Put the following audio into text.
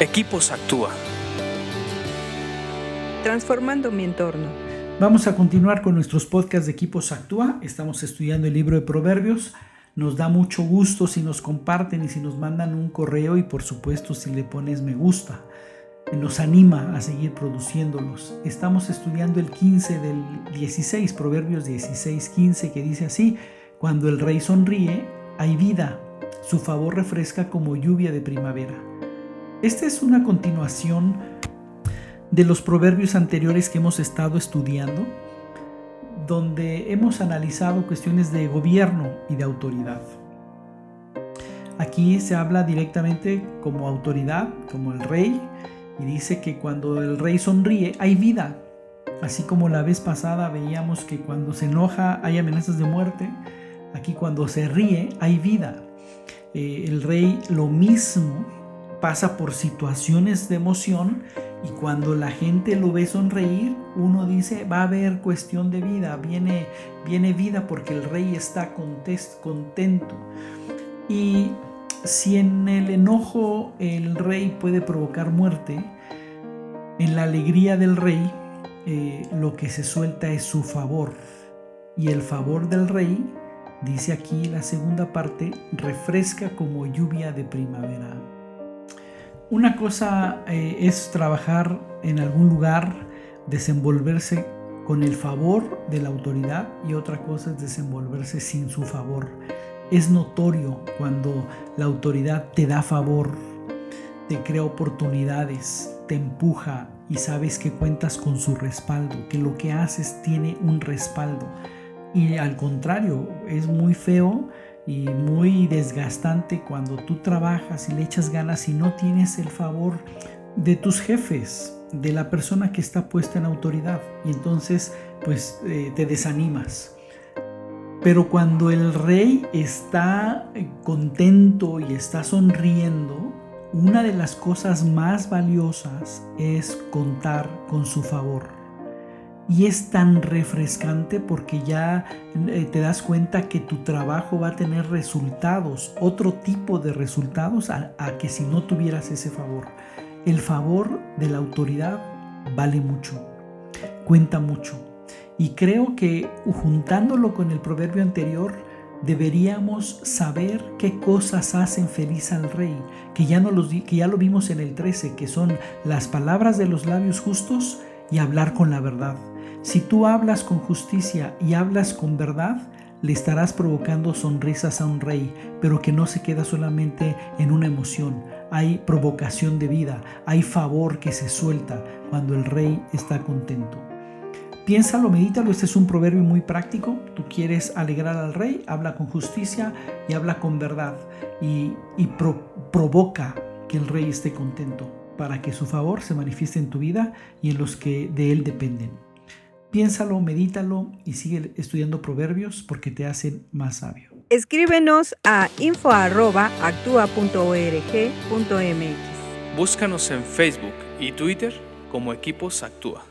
Equipos Actúa. Transformando mi entorno. Vamos a continuar con nuestros podcasts de Equipos Actúa. Estamos estudiando el libro de Proverbios. Nos da mucho gusto si nos comparten y si nos mandan un correo y por supuesto si le pones me gusta. Nos anima a seguir produciéndolos. Estamos estudiando el 15 del 16, Proverbios 16, 15, que dice así, cuando el rey sonríe, hay vida, su favor refresca como lluvia de primavera. Esta es una continuación de los proverbios anteriores que hemos estado estudiando, donde hemos analizado cuestiones de gobierno y de autoridad. Aquí se habla directamente como autoridad, como el rey, y dice que cuando el rey sonríe hay vida. Así como la vez pasada veíamos que cuando se enoja hay amenazas de muerte, aquí cuando se ríe hay vida. Eh, el rey lo mismo pasa por situaciones de emoción y cuando la gente lo ve sonreír, uno dice, va a haber cuestión de vida, viene, viene vida porque el rey está contento. Y si en el enojo el rey puede provocar muerte, en la alegría del rey eh, lo que se suelta es su favor. Y el favor del rey, dice aquí la segunda parte, refresca como lluvia de primavera. Una cosa eh, es trabajar en algún lugar, desenvolverse con el favor de la autoridad y otra cosa es desenvolverse sin su favor. Es notorio cuando la autoridad te da favor, te crea oportunidades, te empuja y sabes que cuentas con su respaldo, que lo que haces tiene un respaldo. Y al contrario, es muy feo y muy desgastante cuando tú trabajas y le echas ganas y no tienes el favor de tus jefes, de la persona que está puesta en autoridad y entonces pues eh, te desanimas. Pero cuando el rey está contento y está sonriendo, una de las cosas más valiosas es contar con su favor. Y es tan refrescante porque ya eh, te das cuenta que tu trabajo va a tener resultados, otro tipo de resultados a, que si no tuvieras ese favor. El favor de la autoridad vale mucho, cuenta mucho. Y creo que juntándolo con el proverbio anterior, deberíamos saber qué cosas hacen feliz al rey, que ya, no los, que ya lo vimos en el 13, que son las palabras de los labios justos y hablar con la verdad. Si tú hablas con justicia y hablas con verdad, le estarás provocando sonrisas a un rey, pero que no se queda solamente en una emoción. Hay provocación de vida, hay favor que se suelta cuando el rey está contento. Piénsalo, medítalo, este es un proverbio muy práctico. Tú quieres alegrar al rey, habla con justicia y habla con verdad y, provoca que el rey esté contento para que su favor se manifieste en tu vida y en los que de él dependen. Piénsalo, medítalo y sigue estudiando proverbios porque te hacen más sabio. Escríbenos a info.actua.org.mx. Búscanos en Facebook y Twitter como Equipos Actúa.